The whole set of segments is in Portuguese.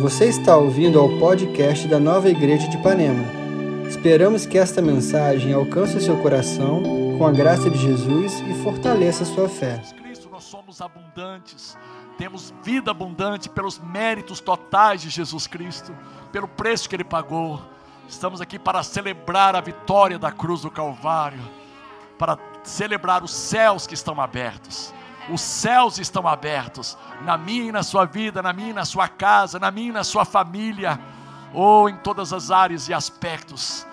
Você está ouvindo ao podcast da Nova Igreja de Ipanema. Esperamos que esta mensagem alcance o seu coração com a graça de Jesus e fortaleça a sua fé. Cristo, nós somos abundantes, temos vida abundante pelos méritos totais de Jesus Cristo, pelo preço que Ele pagou. Estamos aqui para celebrar a vitória da cruz do Calvário, para celebrar os céus que estão abertos os céus estão abertos na minha e na sua vida, na minha e na sua casa, na minha e na sua família, ou em todas as áreas e aspectos.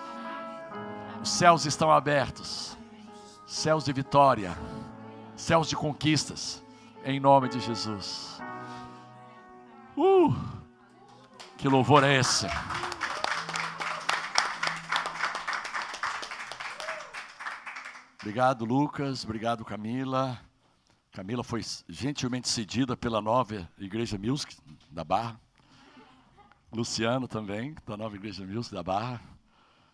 Os céus estão abertos, céus de vitória, céus de conquistas, em nome de Jesus. Uh, que louvor é esse? Obrigado, Lucas. Obrigado, Camila. Camila foi gentilmente cedida pela nova Igreja Music da Barra. Luciano também, da nova Igreja Music da Barra.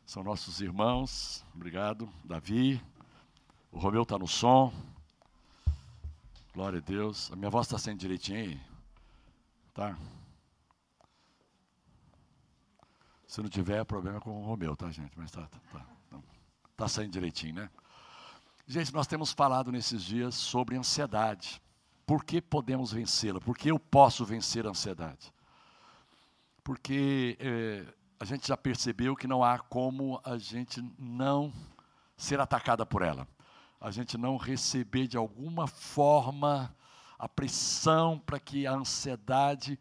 São nossos irmãos. Obrigado. Davi. O Romeu está no som. Glória a Deus. A minha voz está sendo direitinho aí? Tá? Se não tiver, é problema com o Romeu, tá, gente? Mas tá, tá, tá, tá saindo direitinho, né? Gente, nós temos falado nesses dias sobre ansiedade. Por que podemos vencê-la? Por que eu posso vencer a ansiedade? Porque é, a gente já percebeu que não há como a gente não ser atacada por ela. A gente não receber de alguma forma a pressão para que a ansiedade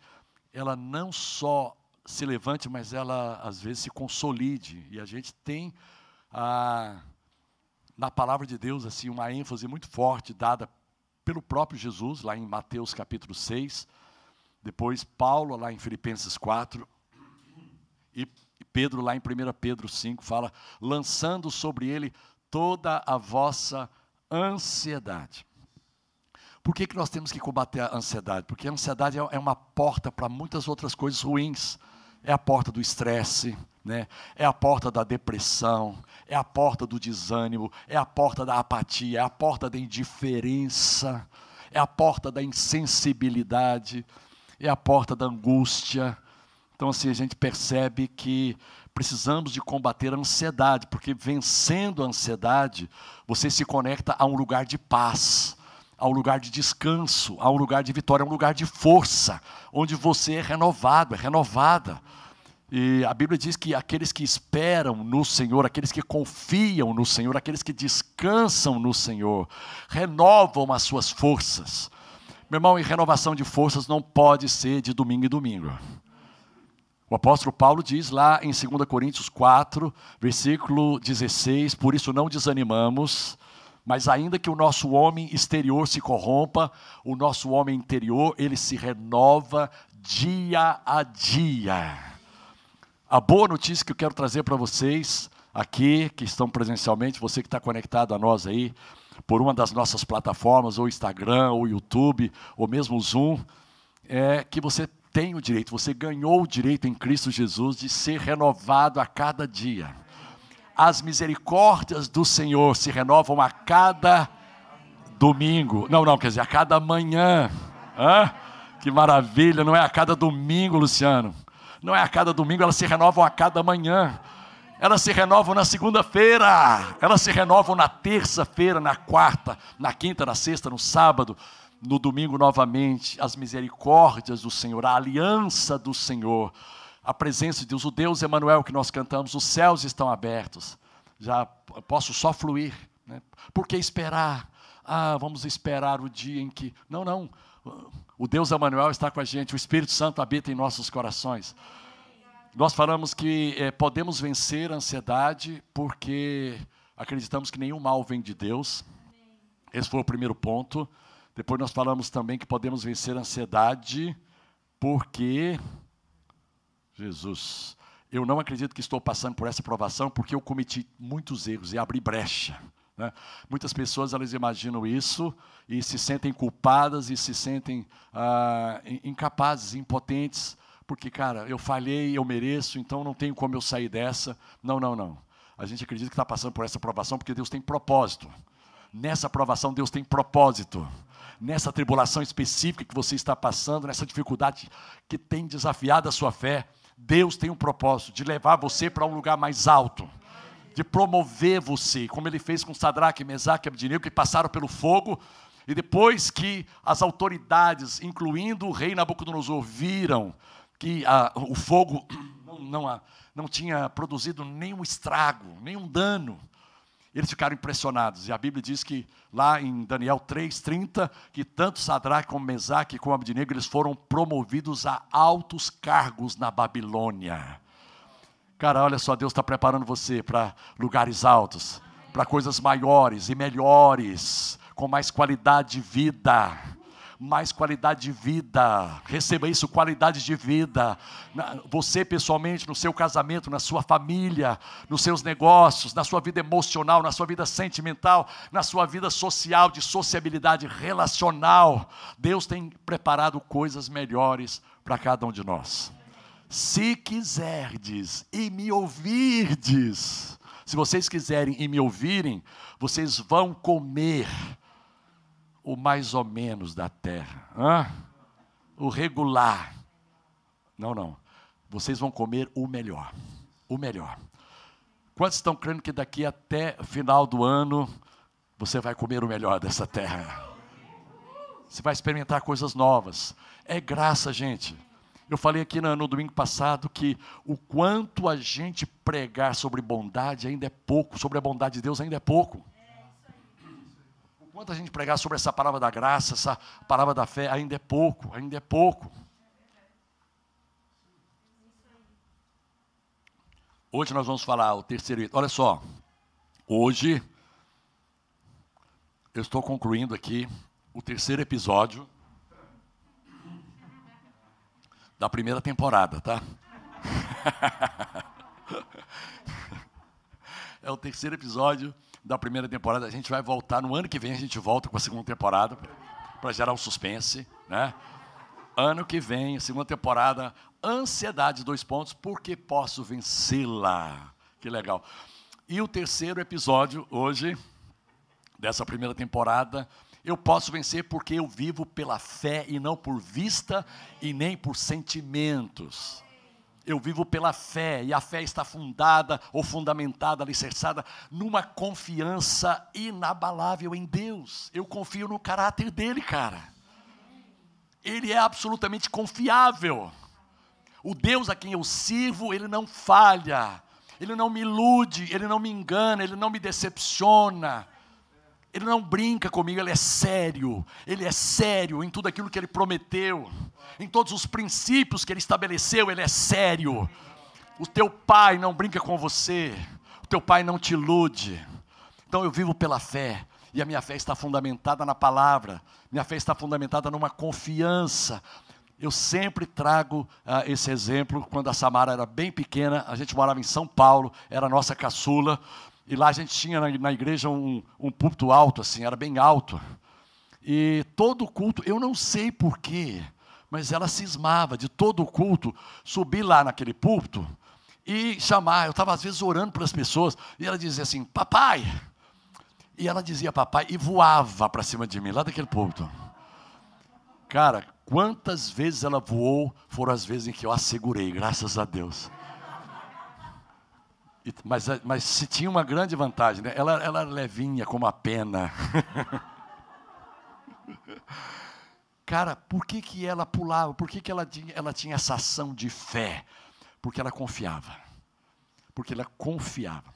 ela não só se levante, mas ela às vezes se consolide. E a gente tem a na palavra de Deus assim uma ênfase muito forte dada pelo próprio Jesus, lá em Mateus capítulo 6, depois Paulo lá em Filipenses 4, e Pedro lá em 1 Pedro 5 fala, lançando sobre ele toda a vossa ansiedade. Por que, que nós temos que combater a ansiedade? Porque a ansiedade é, é uma porta para muitas outras coisas ruins. É a porta do estresse, né? é a porta da depressão, é a porta do desânimo, é a porta da apatia, é a porta da indiferença, é a porta da insensibilidade, é a porta da angústia. Então, assim, a gente percebe que precisamos de combater a ansiedade, porque vencendo a ansiedade, você se conecta a um lugar de paz, a um lugar de descanso, a um lugar de vitória, a um lugar de força, onde você é renovado, é renovada. E a Bíblia diz que aqueles que esperam no Senhor, aqueles que confiam no Senhor, aqueles que descansam no Senhor, renovam as suas forças. Meu irmão, e renovação de forças não pode ser de domingo em domingo. O apóstolo Paulo diz lá em 2 Coríntios 4, versículo 16: Por isso não desanimamos, mas ainda que o nosso homem exterior se corrompa, o nosso homem interior, ele se renova dia a dia. A boa notícia que eu quero trazer para vocês aqui, que estão presencialmente, você que está conectado a nós aí, por uma das nossas plataformas, ou Instagram, ou YouTube, ou mesmo Zoom, é que você tem o direito, você ganhou o direito em Cristo Jesus de ser renovado a cada dia. As misericórdias do Senhor se renovam a cada domingo. Não, não, quer dizer, a cada manhã. Hã? Que maravilha, não é a cada domingo, Luciano não é a cada domingo, elas se renovam a cada manhã. Elas se renovam na segunda-feira, elas se renovam na terça-feira, na quarta, na quinta, na sexta, no sábado, no domingo novamente. As misericórdias do Senhor, a aliança do Senhor, a presença de Deus, o Deus Emanuel que nós cantamos, os céus estão abertos. Já posso só fluir. Né? Por que esperar? Ah, vamos esperar o dia em que. Não, não. O Deus Emanuel está com a gente, o Espírito Santo habita em nossos corações. Nós falamos que é, podemos vencer a ansiedade porque acreditamos que nenhum mal vem de Deus. Esse foi o primeiro ponto. Depois nós falamos também que podemos vencer a ansiedade porque Jesus, eu não acredito que estou passando por essa provação porque eu cometi muitos erros e abri brecha. Né? Muitas pessoas elas imaginam isso e se sentem culpadas e se sentem ah, incapazes, impotentes, porque, cara, eu falhei, eu mereço, então não tenho como eu sair dessa. Não, não, não. A gente acredita que está passando por essa provação porque Deus tem propósito. Nessa provação, Deus tem propósito. nessa tribulação específica que você está passando, nessa dificuldade que tem desafiado a sua fé, Deus tem um propósito de levar você para um lugar mais alto, de promover você, como ele fez com Sadraque, Mesaque e Abdinego, que passaram pelo fogo, e depois que as autoridades, incluindo o rei Nabucodonosor, viram que o fogo não, não, não tinha produzido nenhum estrago, nenhum dano, eles ficaram impressionados. E a Bíblia diz que lá em Daniel 3:30 que tanto Sadraque como Mesaque como Abdinego eles foram promovidos a altos cargos na Babilônia. Cara, olha só, Deus está preparando você para lugares altos, para coisas maiores e melhores, com mais qualidade de vida mais qualidade de vida. Receba isso, qualidade de vida. Você pessoalmente, no seu casamento, na sua família, nos seus negócios, na sua vida emocional, na sua vida sentimental, na sua vida social, de sociabilidade relacional. Deus tem preparado coisas melhores para cada um de nós. Se quiserdes e me ouvirdes, se vocês quiserem e me ouvirem, vocês vão comer o mais ou menos da terra. Hã? O regular. Não, não. Vocês vão comer o melhor. O melhor. Quantos estão crendo que daqui até final do ano você vai comer o melhor dessa terra? Você vai experimentar coisas novas. É graça, gente. Eu falei aqui no, no, domingo passado que o quanto a gente pregar sobre bondade ainda é pouco, sobre a bondade de Deus ainda é pouco. Quanto a gente pregar sobre essa palavra da graça, essa palavra da fé, ainda é pouco, ainda é pouco. Hoje nós vamos falar o terceiro. Olha só, hoje eu estou concluindo aqui o terceiro episódio da primeira temporada, tá? é o terceiro episódio da primeira temporada. A gente vai voltar no ano que vem, a gente volta com a segunda temporada para gerar um suspense, né? Ano que vem, segunda temporada, ansiedade, dois pontos, porque posso vencê-la. Que legal. E o terceiro episódio, hoje, dessa primeira temporada, eu posso vencer porque eu vivo pela fé e não por vista e nem por sentimentos. Eu vivo pela fé, e a fé está fundada ou fundamentada, alicerçada, numa confiança inabalável em Deus. Eu confio no caráter dele, cara. Ele é absolutamente confiável. O Deus a quem eu sirvo, ele não falha, ele não me ilude, ele não me engana, ele não me decepciona. Ele não brinca comigo, ele é sério. Ele é sério em tudo aquilo que ele prometeu, em todos os princípios que ele estabeleceu, ele é sério. O teu pai não brinca com você, o teu pai não te ilude. Então eu vivo pela fé, e a minha fé está fundamentada na palavra, minha fé está fundamentada numa confiança. Eu sempre trago uh, esse exemplo, quando a Samara era bem pequena, a gente morava em São Paulo, era a nossa caçula, e lá a gente tinha na, igreja um, um púlpito alto, assim, era bem alto. E todo culto, eu não sei porquê, mas ela cismava de todo o culto subir lá naquele púlpito e chamar. Eu estava às vezes orando para as pessoas e ela dizia assim: Papai! E ela dizia papai e voava para cima de mim, lá daquele púlpito. Cara, quantas vezes ela voou foram as vezes em que eu a segurei, graças a Deus. Mas, mas se tinha uma grande vantagem, né? ela, ela era levinha como a pena. Cara, por que, que ela pulava? Por que, que ela, tinha, ela tinha essa ação de fé? Porque ela confiava. Porque ela confiava.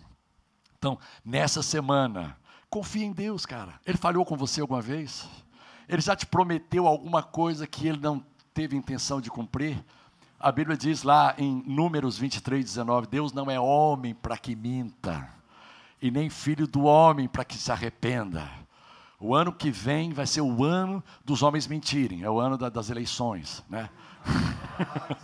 Então, nessa semana, confia em Deus, cara. Ele falhou com você alguma vez? Ele já te prometeu alguma coisa que ele não teve intenção de cumprir? A Bíblia diz lá em Números 23, 19: Deus não é homem para que minta, e nem filho do homem para que se arrependa. O ano que vem vai ser o ano dos homens mentirem, é o ano da, das eleições, né?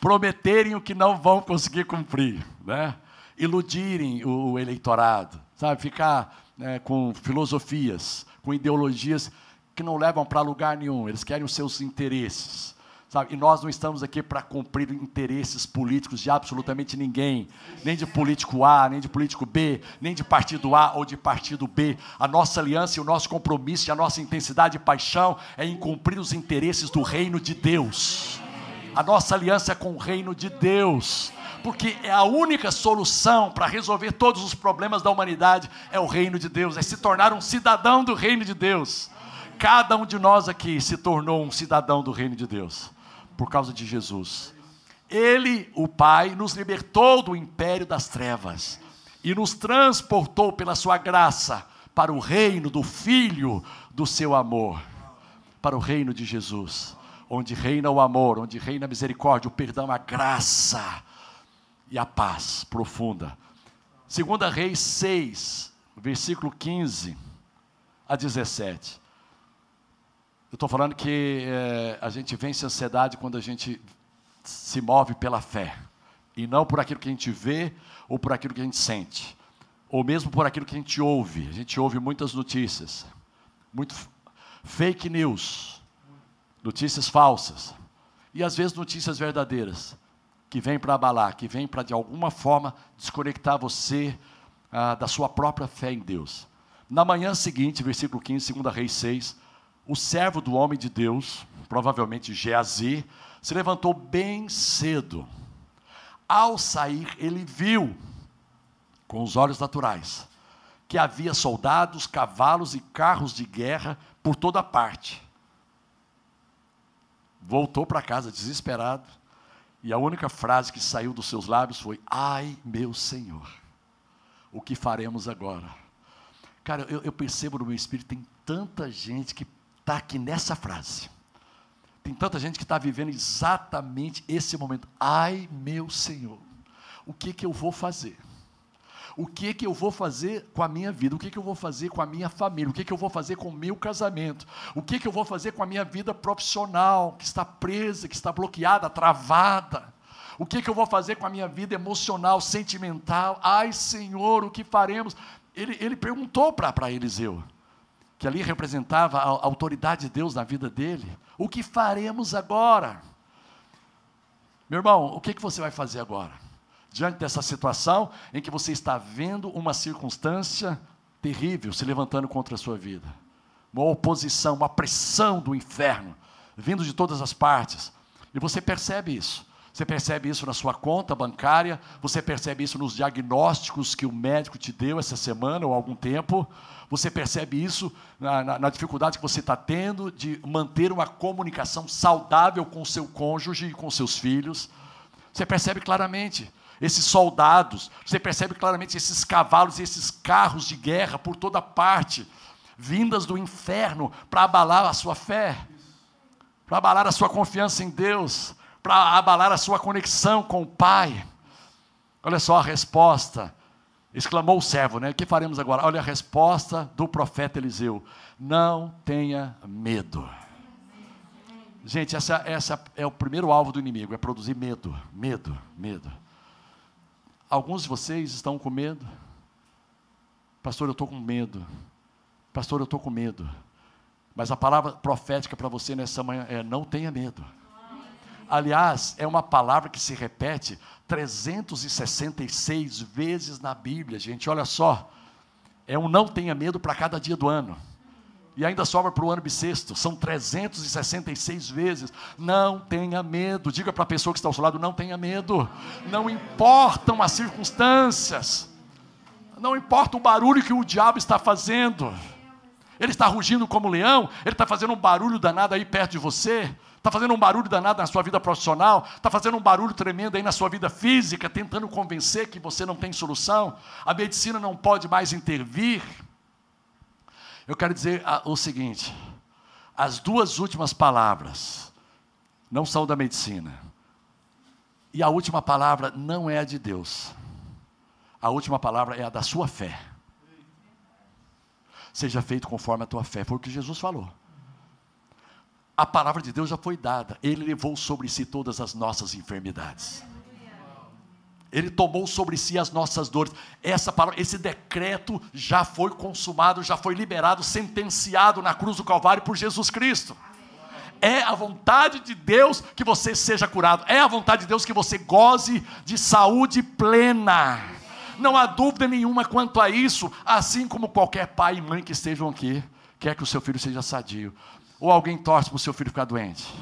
Prometerem o que não vão conseguir cumprir, né? Iludirem o, o eleitorado, sabe? Ficar né, com filosofias, com ideologias que não levam para lugar nenhum, eles querem os seus interesses. Sabe? E nós não estamos aqui para cumprir interesses políticos de absolutamente ninguém, nem de político A, nem de político B, nem de partido A ou de partido B. A nossa aliança e o nosso compromisso e a nossa intensidade e paixão é em cumprir os interesses do reino de Deus. A nossa aliança é com o reino de Deus porque é a única solução para resolver todos os problemas da humanidade é o reino de Deus, é se tornar um cidadão do reino de Deus. Cada um de nós aqui se tornou um cidadão do reino de Deus por causa de Jesus. Ele, o Pai, nos libertou do império das trevas e nos transportou pela sua graça para o reino do Filho do seu amor, para o reino de Jesus, onde reina o amor, onde reina a misericórdia, o perdão, a graça e a paz profunda. Segunda Reis 6, versículo 15 a 17. Eu estou falando que é, a gente vence a ansiedade quando a gente se move pela fé, e não por aquilo que a gente vê ou por aquilo que a gente sente, ou mesmo por aquilo que a gente ouve. A gente ouve muitas notícias, muito fake news, notícias falsas, e às vezes notícias verdadeiras, que vêm para abalar, que vêm para de alguma forma desconectar você ah, da sua própria fé em Deus. Na manhã seguinte, versículo 15, 2 Reis 6, o servo do homem de Deus, provavelmente Geazi, se levantou bem cedo. Ao sair, ele viu, com os olhos naturais, que havia soldados, cavalos e carros de guerra por toda parte. Voltou para casa desesperado, e a única frase que saiu dos seus lábios foi: Ai, meu Senhor, o que faremos agora? Cara, eu, eu percebo no meu espírito, tem tanta gente que está aqui nessa frase. Tem tanta gente que está vivendo exatamente esse momento. Ai, meu Senhor, o que que eu vou fazer? O que que eu vou fazer com a minha vida? O que que eu vou fazer com a minha família? O que que eu vou fazer com o meu casamento? O que que eu vou fazer com a minha vida profissional, que está presa, que está bloqueada, travada? O que que eu vou fazer com a minha vida emocional, sentimental? Ai, Senhor, o que faremos? Ele, ele perguntou para Eliseu que ali representava a autoridade de Deus na vida dele. O que faremos agora? Meu irmão, o que, que você vai fazer agora? Diante dessa situação em que você está vendo uma circunstância terrível se levantando contra a sua vida, uma oposição, uma pressão do inferno vindo de todas as partes, e você percebe isso. Você percebe isso na sua conta bancária, você percebe isso nos diagnósticos que o médico te deu essa semana ou algum tempo, você percebe isso na, na, na dificuldade que você está tendo de manter uma comunicação saudável com seu cônjuge e com seus filhos. Você percebe claramente esses soldados, você percebe claramente esses cavalos e esses carros de guerra por toda parte, vindas do inferno para abalar a sua fé, para abalar a sua confiança em Deus para abalar a sua conexão com o Pai. Olha só a resposta. Exclamou o servo, né? O que faremos agora? Olha a resposta do profeta Eliseu: Não tenha medo. Gente, essa, essa é o primeiro alvo do inimigo, é produzir medo, medo, medo. Alguns de vocês estão com medo. Pastor, eu estou com medo. Pastor, eu estou com medo. Mas a palavra profética para você nessa manhã é: não tenha medo. Aliás, é uma palavra que se repete 366 vezes na Bíblia, gente. Olha só. É um não tenha medo para cada dia do ano. E ainda sobra para o ano bissexto. São 366 vezes. Não tenha medo. Diga para a pessoa que está ao seu lado: não tenha medo. Não importam as circunstâncias. Não importa o barulho que o diabo está fazendo. Ele está rugindo como leão. Ele está fazendo um barulho danado aí perto de você está fazendo um barulho danado na sua vida profissional, está fazendo um barulho tremendo aí na sua vida física, tentando convencer que você não tem solução, a medicina não pode mais intervir. Eu quero dizer o seguinte: as duas últimas palavras não são da medicina, e a última palavra não é a de Deus, a última palavra é a da sua fé. Seja feito conforme a tua fé, foi o que Jesus falou a palavra de Deus já foi dada. Ele levou sobre si todas as nossas enfermidades. Ele tomou sobre si as nossas dores. Essa palavra, esse decreto já foi consumado, já foi liberado, sentenciado na cruz do Calvário por Jesus Cristo. É a vontade de Deus que você seja curado. É a vontade de Deus que você goze de saúde plena. Não há dúvida nenhuma quanto a isso, assim como qualquer pai e mãe que estejam aqui, quer que o seu filho seja sadio. Ou alguém torce para o seu filho ficar doente,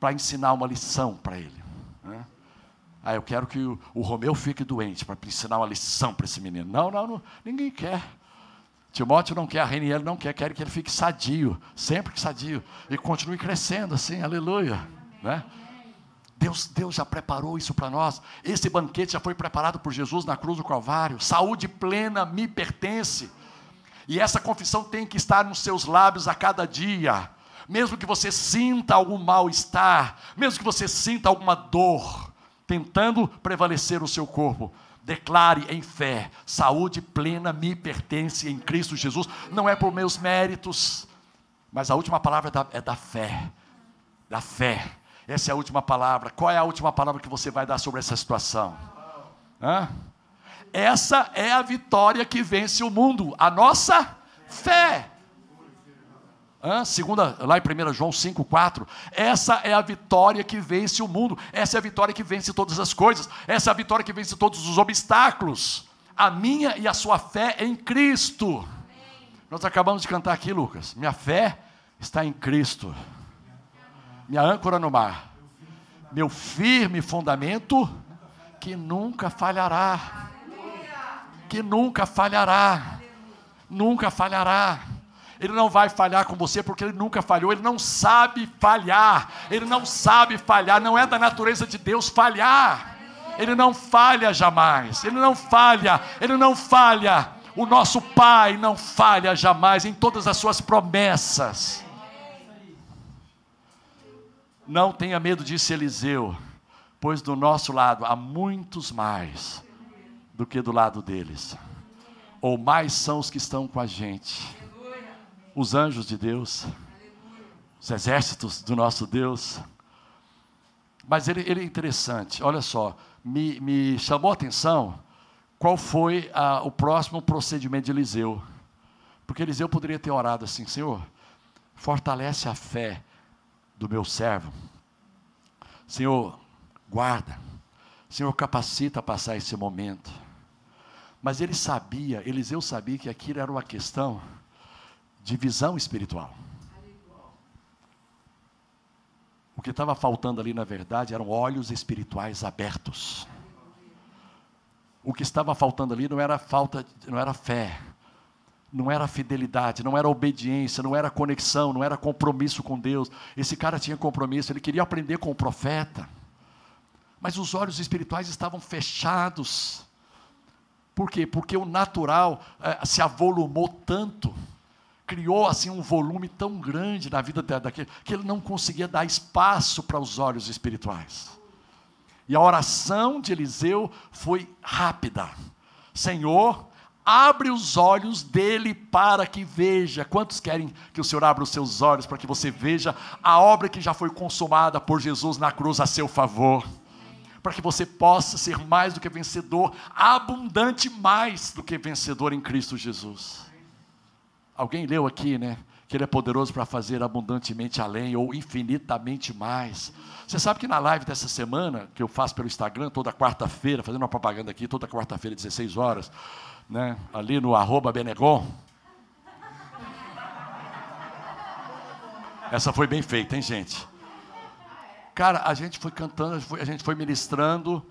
para ensinar uma lição para ele. Né? Ah, eu quero que o, o Romeu fique doente, para ensinar uma lição para esse menino. Não, não, não, ninguém quer. Timóteo não quer, a Reniel não quer, quer que ele fique sadio, sempre que sadio, e continue crescendo assim, aleluia. Né? Deus, Deus já preparou isso para nós. Esse banquete já foi preparado por Jesus na cruz do Calvário. Saúde plena me pertence. E essa confissão tem que estar nos seus lábios a cada dia. Mesmo que você sinta algum mal-estar, mesmo que você sinta alguma dor, tentando prevalecer o seu corpo, declare em fé: saúde plena me pertence em Cristo Jesus. Não é por meus méritos, mas a última palavra é da, é da fé. Da fé. Essa é a última palavra. Qual é a última palavra que você vai dar sobre essa situação? Hã? Essa é a vitória que vence o mundo, a nossa fé. Hã? Segunda, lá em 1 João 5,4. Essa é a vitória que vence o mundo. Essa é a vitória que vence todas as coisas. Essa é a vitória que vence todos os obstáculos. A minha e a sua fé em Cristo. Nós acabamos de cantar aqui, Lucas. Minha fé está em Cristo minha âncora no mar, meu firme fundamento que nunca falhará. Que nunca falhará. Nunca falhará. Ele não vai falhar com você porque ele nunca falhou, ele não sabe falhar. Ele não sabe falhar, não é da natureza de Deus falhar. Ele não falha jamais. Ele não falha, ele não falha. O nosso Pai não falha jamais em todas as suas promessas. Não tenha medo, disse Eliseu, pois do nosso lado há muitos mais do que do lado deles. Ou mais são os que estão com a gente. Os anjos de Deus, os exércitos do nosso Deus. Mas ele, ele é interessante, olha só, me, me chamou a atenção qual foi a, o próximo procedimento de Eliseu. Porque Eliseu poderia ter orado assim: Senhor, fortalece a fé do meu servo. Senhor, guarda. Senhor, capacita a passar esse momento. Mas ele sabia, Eliseu sabia que aquilo era uma questão de visão espiritual. O que estava faltando ali, na verdade, eram olhos espirituais abertos. O que estava faltando ali não era falta, não era fé, não era fidelidade, não era obediência, não era conexão, não era compromisso com Deus. Esse cara tinha compromisso, ele queria aprender com o profeta. Mas os olhos espirituais estavam fechados. Por quê? Porque o natural eh, se avolumou tanto, criou assim um volume tão grande na vida daquele, que ele não conseguia dar espaço para os olhos espirituais. E a oração de Eliseu foi rápida. Senhor, abre os olhos dele para que veja. Quantos querem que o Senhor abra os seus olhos para que você veja a obra que já foi consumada por Jesus na cruz a seu favor? Para que você possa ser mais do que vencedor, abundante mais do que vencedor em Cristo Jesus. Alguém leu aqui, né? Que Ele é poderoso para fazer abundantemente além ou infinitamente mais. Você sabe que na live dessa semana, que eu faço pelo Instagram, toda quarta-feira, fazendo uma propaganda aqui, toda quarta-feira, 16 horas, né, ali no arroba Benegon. Essa foi bem feita, hein, gente? Cara, a gente foi cantando, a gente foi ministrando,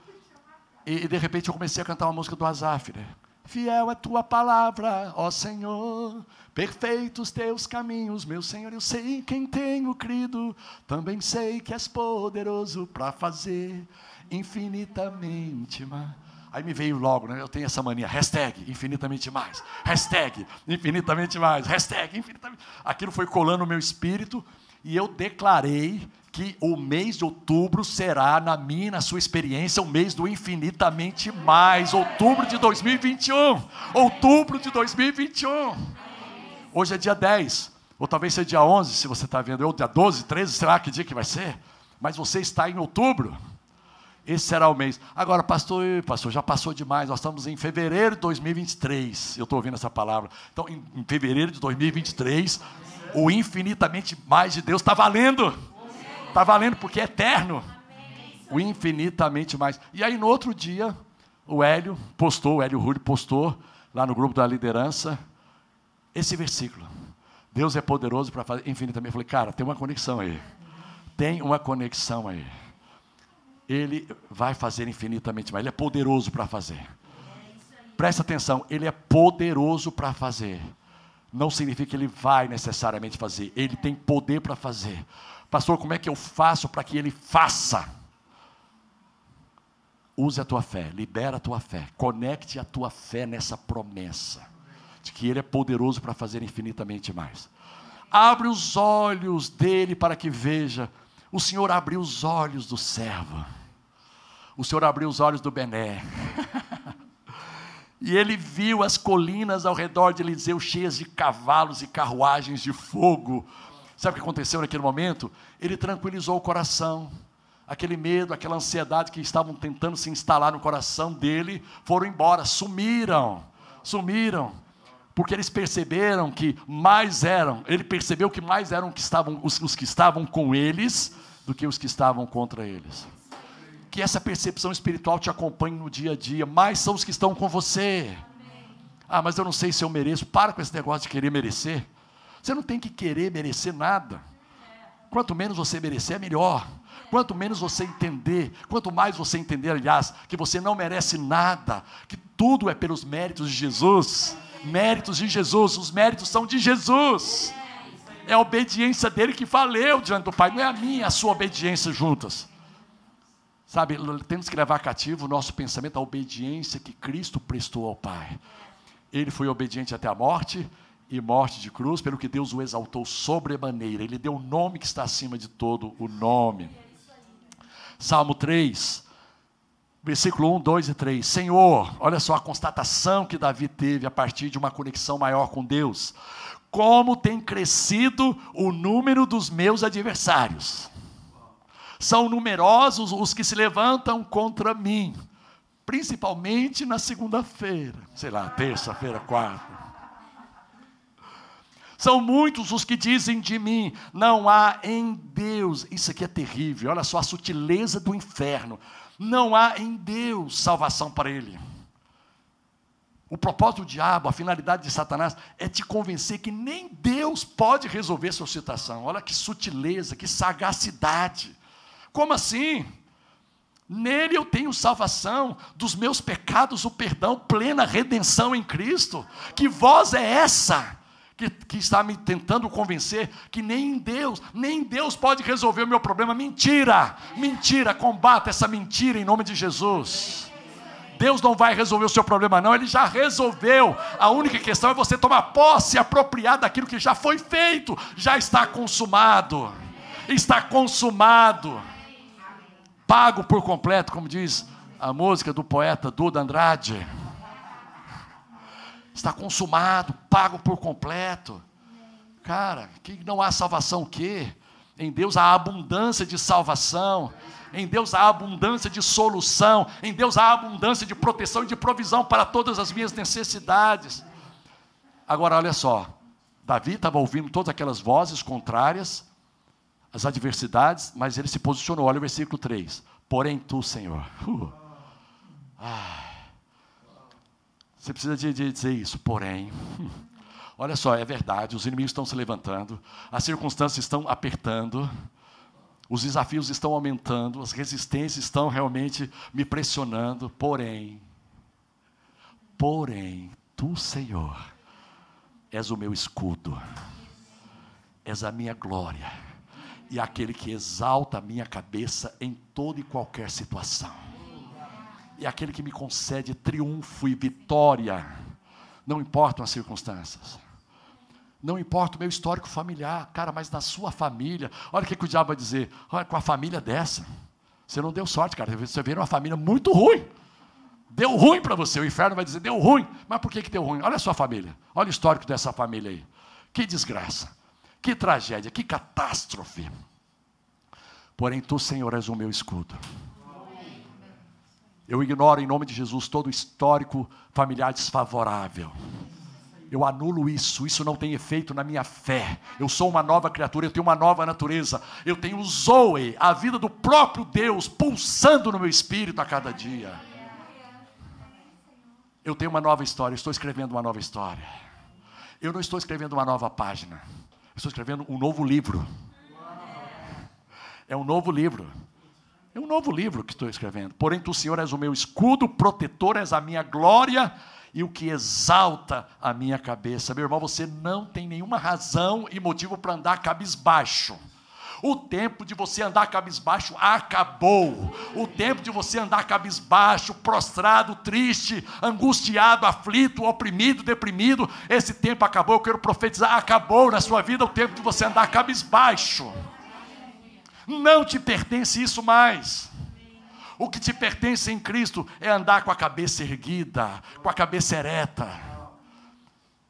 e, e de repente eu comecei a cantar uma música do Azaf, né? Fiel é tua palavra, ó Senhor, perfeitos teus caminhos, meu Senhor. Eu sei quem tenho crido, também sei que és poderoso para fazer infinitamente mais Aí me veio logo, né? Eu tenho essa mania, hashtag infinitamente mais, hashtag infinitamente mais, hashtag infinitamente. Aquilo foi colando no meu espírito e eu declarei que o mês de outubro será, na minha, na sua experiência, o mês do infinitamente mais. Outubro de 2021. Outubro de 2021. Hoje é dia 10, ou talvez seja dia 11, se você está vendo, ou dia 12, 13, será que dia que vai ser? Mas você está em outubro. Esse será o mês. Agora, pastor, pastor, já passou demais. Nós estamos em fevereiro de 2023. Eu estou ouvindo essa palavra. Então, em, em fevereiro de 2023, O infinitamente mais de Deus está valendo. Está valendo porque é eterno. O infinitamente mais. E aí no outro dia, o Hélio postou, o Hélio Rúlio postou lá no grupo da liderança esse versículo. Deus é poderoso para fazer infinitamente. Eu falei, cara, tem uma conexão aí. Tem uma conexão aí. Ele vai fazer infinitamente mais. Ele é poderoso para fazer. Presta atenção, ele é poderoso para fazer. Não significa que ele vai necessariamente fazer. Ele tem poder para fazer. Pastor, como é que eu faço para que ele faça? Use a tua fé, libera a tua fé, conecte a tua fé nessa promessa de que Ele é poderoso para fazer infinitamente mais. Abre os olhos dele para que veja. O Senhor abriu os olhos do servo. O Senhor abriu os olhos do Bené. e ele viu as colinas ao redor de Eliseu cheias de cavalos e carruagens de fogo. Sabe o que aconteceu naquele momento? Ele tranquilizou o coração. Aquele medo, aquela ansiedade que estavam tentando se instalar no coração dele, foram embora, sumiram. Sumiram porque eles perceberam que mais eram, ele percebeu que mais eram que estavam, os, os que estavam com eles do que os que estavam contra eles. Que essa percepção espiritual te acompanhe no dia a dia, mais são os que estão com você. Ah, mas eu não sei se eu mereço. Para com esse negócio de querer merecer. Você não tem que querer merecer nada. Quanto menos você merecer, é melhor. Quanto menos você entender, quanto mais você entender, aliás, que você não merece nada, que tudo é pelos méritos de Jesus méritos de Jesus, os méritos são de Jesus. É a obediência dele que valeu diante do Pai, não é a minha, é a sua obediência juntas. Sabe, temos que levar cativo o nosso pensamento à obediência que Cristo prestou ao Pai. Ele foi obediente até a morte e morte de cruz, pelo que Deus o exaltou sobremaneira. Ele deu o nome que está acima de todo o nome. Salmo 3, Versículo 1, 2 e 3. Senhor, olha só a constatação que Davi teve a partir de uma conexão maior com Deus. Como tem crescido o número dos meus adversários. São numerosos os que se levantam contra mim, principalmente na segunda-feira, sei lá, terça-feira, quarta. São muitos os que dizem de mim: não há em Deus. Isso aqui é terrível, olha só a sutileza do inferno. Não há em Deus salvação para ele. O propósito do diabo, a finalidade de Satanás é te convencer que nem Deus pode resolver sua situação. Olha que sutileza, que sagacidade. Como assim? Nele eu tenho salvação dos meus pecados, o perdão, plena redenção em Cristo. Que voz é essa? Que, que está me tentando convencer que nem Deus, nem Deus pode resolver o meu problema. Mentira, mentira, combata essa mentira em nome de Jesus. Deus não vai resolver o seu problema, não, Ele já resolveu. A única questão é você tomar posse e apropriar daquilo que já foi feito, já está consumado. Está consumado, pago por completo, como diz a música do poeta Duda Andrade está consumado, pago por completo. Cara, que não há salvação o quê? Em Deus há abundância de salvação, em Deus há abundância de solução, em Deus há abundância de proteção e de provisão para todas as minhas necessidades. Agora, olha só, Davi estava ouvindo todas aquelas vozes contrárias, as adversidades, mas ele se posicionou. Olha o versículo 3. Porém, tu, Senhor. Uh, ah, você precisa de, de dizer isso. Porém, olha só, é verdade, os inimigos estão se levantando, as circunstâncias estão apertando, os desafios estão aumentando, as resistências estão realmente me pressionando. Porém, porém, tu, Senhor, és o meu escudo, és a minha glória e aquele que exalta a minha cabeça em toda e qualquer situação e aquele que me concede triunfo e vitória, não importam as circunstâncias. Não importa o meu histórico familiar, cara, mas na sua família, olha o que, que o diabo vai dizer: olha, com a família dessa, você não deu sorte, cara, você veio uma família muito ruim. Deu ruim para você, o inferno vai dizer, deu ruim. Mas por que, que deu ruim? Olha a sua família, olha o histórico dessa família aí. Que desgraça, que tragédia, que catástrofe. Porém, tu, Senhor, és o meu escudo. Eu ignoro em nome de Jesus todo histórico familiar desfavorável. Eu anulo isso, isso não tem efeito na minha fé. Eu sou uma nova criatura, eu tenho uma nova natureza. Eu tenho o Zoe, a vida do próprio Deus, pulsando no meu espírito a cada dia. Eu tenho uma nova história, estou escrevendo uma nova história. Eu não estou escrevendo uma nova página, estou escrevendo um novo livro. É um novo livro. É um novo livro que estou escrevendo. Porém, tu, Senhor, és o meu escudo, protetor, és a minha glória e o que exalta a minha cabeça. Meu irmão, você não tem nenhuma razão e motivo para andar cabisbaixo. O tempo de você andar cabisbaixo acabou. O tempo de você andar cabisbaixo, prostrado, triste, angustiado, aflito, oprimido, deprimido, esse tempo acabou. Eu quero profetizar: acabou na sua vida o tempo de você andar cabisbaixo. Não te pertence isso mais. O que te pertence em Cristo é andar com a cabeça erguida, com a cabeça ereta,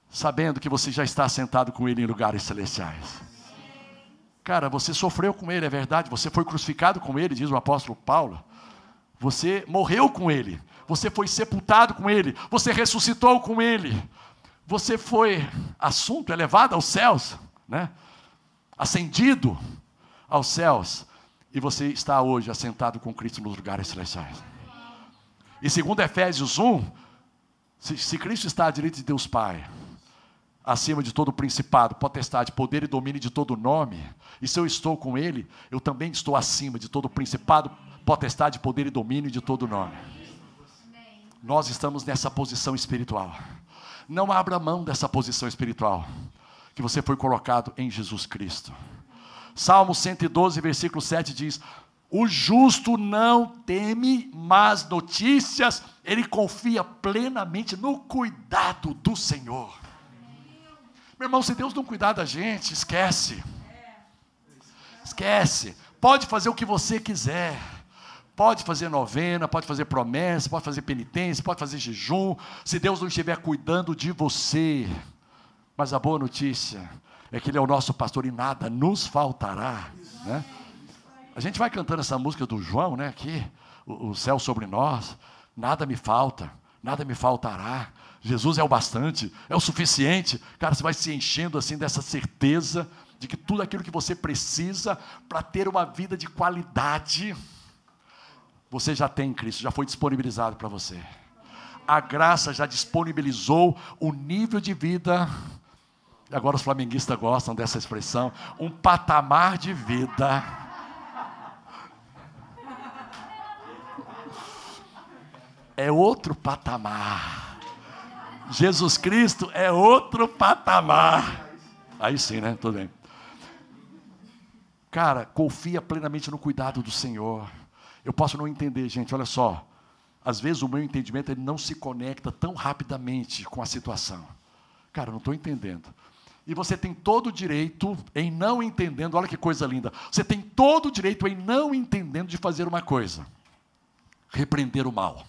sabendo que você já está sentado com Ele em lugares celestiais. Cara, você sofreu com Ele, é verdade, você foi crucificado com Ele, diz o apóstolo Paulo. Você morreu com Ele, você foi sepultado com Ele, você ressuscitou com Ele, você foi assunto, elevado aos céus, né? ascendido aos céus, e você está hoje assentado com Cristo nos lugares celestiais. E segundo Efésios 1, se, se Cristo está à direita de Deus Pai, acima de todo principado, potestade, poder e domínio de todo nome, e se eu estou com Ele, eu também estou acima de todo principado, potestade, poder e domínio de todo nome. Nós estamos nessa posição espiritual. Não abra mão dessa posição espiritual que você foi colocado em Jesus Cristo. Salmo 112, versículo 7 diz: O justo não teme más notícias, ele confia plenamente no cuidado do Senhor. Meu irmão, se Deus não cuidar da gente, esquece. Esquece. Pode fazer o que você quiser. Pode fazer novena, pode fazer promessa, pode fazer penitência, pode fazer jejum. Se Deus não estiver cuidando de você. Mas a boa notícia é que Ele é o nosso pastor e nada nos faltará. Né? A gente vai cantando essa música do João, né? Aqui, o, o céu sobre nós, nada me falta, nada me faltará. Jesus é o bastante, é o suficiente. Cara, você vai se enchendo assim dessa certeza de que tudo aquilo que você precisa para ter uma vida de qualidade, você já tem em Cristo, já foi disponibilizado para você. A graça já disponibilizou o nível de vida agora os flamenguistas gostam dessa expressão, um patamar de vida. É outro patamar. Jesus Cristo é outro patamar. Aí sim, né? Tudo bem. Cara, confia plenamente no cuidado do Senhor. Eu posso não entender, gente, olha só. Às vezes o meu entendimento ele não se conecta tão rapidamente com a situação. Cara, não estou entendendo. E você tem todo o direito em não entendendo, olha que coisa linda. Você tem todo o direito em não entendendo de fazer uma coisa: repreender o mal.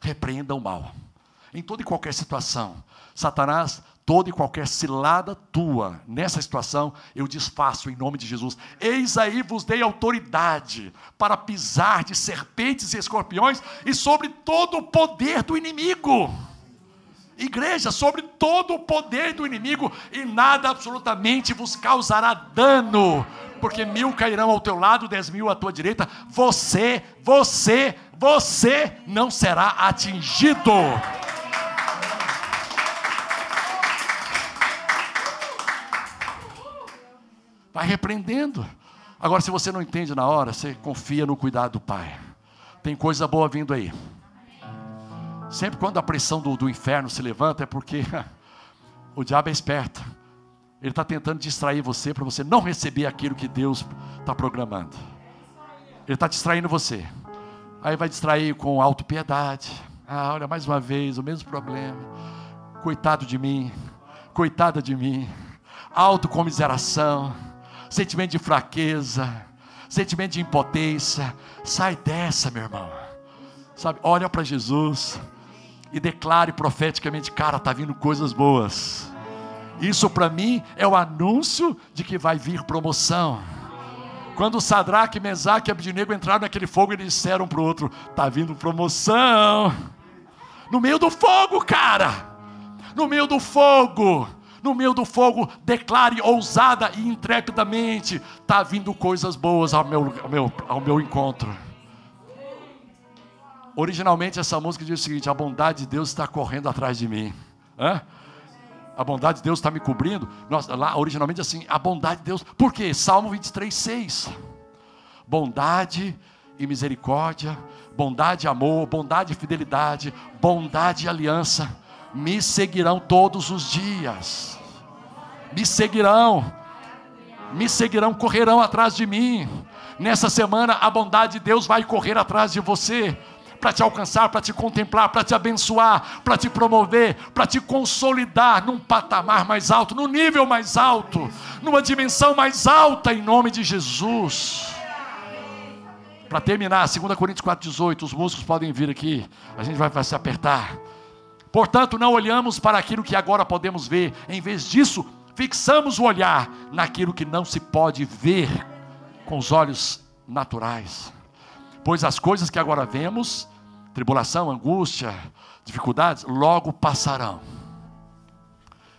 Repreenda o mal. Em toda e qualquer situação. Satanás, toda e qualquer cilada tua nessa situação, eu desfaço em nome de Jesus. Eis aí vos dei autoridade para pisar de serpentes e escorpiões e sobre todo o poder do inimigo igreja, sobre todo o poder do inimigo, e nada absolutamente vos causará dano, porque mil cairão ao teu lado, dez mil à tua direita, você, você, você não será atingido. Vai repreendendo. Agora, se você não entende na hora, você confia no cuidado do Pai. Tem coisa boa vindo aí. Sempre quando a pressão do, do inferno se levanta, é porque o diabo é esperto. Ele está tentando distrair você para você não receber aquilo que Deus está programando. Ele está distraindo você. Aí vai distrair com autopiedade. Ah, olha, mais uma vez, o mesmo problema. Coitado de mim. Coitada de mim. Autocomiseração. Sentimento de fraqueza. Sentimento de impotência. Sai dessa, meu irmão. Sabe, olha para Jesus e declare profeticamente: cara, está vindo coisas boas. Isso para mim é o anúncio de que vai vir promoção. Quando Sadraque, Mesaque e Abdinego entraram naquele fogo, eles disseram para o outro: está vindo promoção. No meio do fogo, cara. no meio do fogo, no meio do fogo, declare ousada e intrepidamente: está vindo coisas boas ao meu, ao meu, ao meu encontro. Originalmente essa música diz o seguinte: a bondade de Deus está correndo atrás de mim. Hã? A bondade de Deus está me cobrindo. Nossa, lá originalmente assim, a bondade de Deus. Por quê? Salmo 23, 6. Bondade e misericórdia, bondade e amor, bondade e fidelidade, bondade e aliança me seguirão todos os dias. Me seguirão. Me seguirão, correrão atrás de mim. Nessa semana a bondade de Deus vai correr atrás de você para te alcançar, para te contemplar, para te abençoar, para te promover, para te consolidar num patamar mais alto, num nível mais alto, numa dimensão mais alta, em nome de Jesus. Para terminar, 2 Coríntios 4,18, os músicos podem vir aqui, a gente vai se apertar. Portanto, não olhamos para aquilo que agora podemos ver, em vez disso, fixamos o olhar naquilo que não se pode ver com os olhos naturais. Pois as coisas que agora vemos, tribulação, angústia, dificuldades, logo passarão.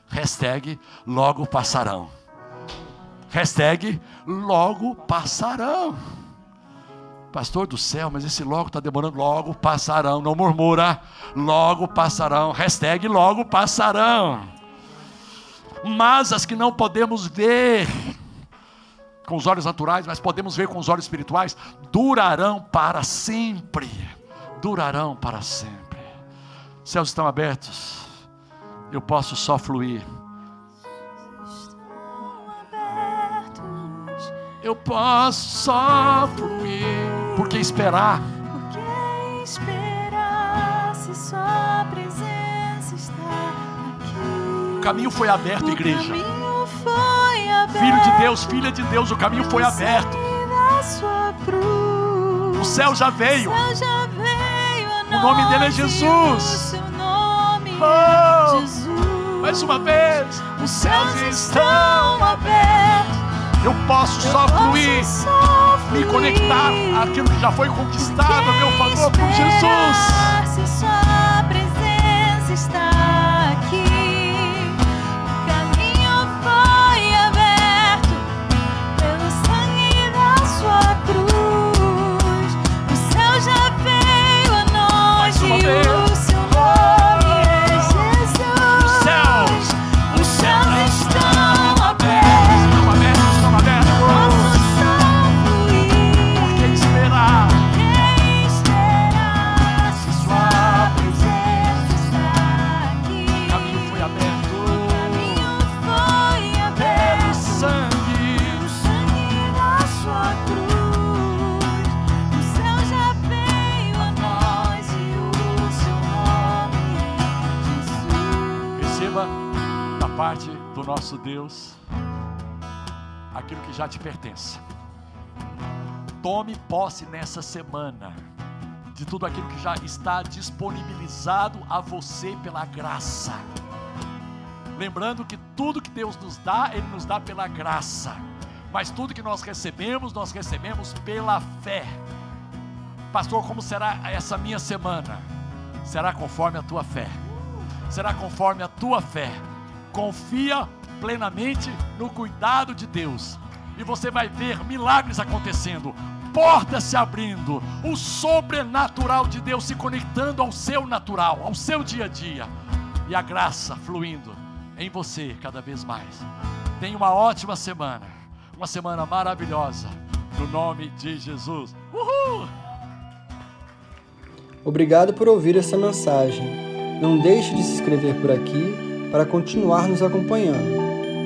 Hashtag logo passarão. Hashtag logo passarão. Pastor do céu, mas esse logo está demorando. Logo passarão, não murmura. Logo passarão. Hashtag logo passarão. Mas as que não podemos ver com os olhos naturais, mas podemos ver com os olhos espirituais, durarão para sempre. Durarão para sempre. Céus estão abertos. Eu posso só fluir. Eu posso só fluir. Por que esperar? Por que esperar se sua presença está aqui? O caminho foi aberto, igreja. Filho de Deus, filha de Deus, o caminho foi aberto. O céu já veio. O nome dele é Jesus. Oh. Mais uma vez, os céus estão abertos. Eu posso só fluir, me conectar àquilo que já foi conquistado a meu favor por Jesus. Te pertence. Tome posse nessa semana de tudo aquilo que já está disponibilizado a você pela graça. Lembrando que tudo que Deus nos dá, Ele nos dá pela graça. Mas tudo que nós recebemos, nós recebemos pela fé. Pastor, como será essa minha semana? Será conforme a tua fé. Será conforme a tua fé. Confia plenamente no cuidado de Deus. E você vai ver milagres acontecendo, portas se abrindo, o sobrenatural de Deus se conectando ao seu natural, ao seu dia a dia. E a graça fluindo em você cada vez mais. Tenha uma ótima semana, uma semana maravilhosa, no nome de Jesus. Uhul! Obrigado por ouvir essa mensagem. Não deixe de se inscrever por aqui para continuar nos acompanhando.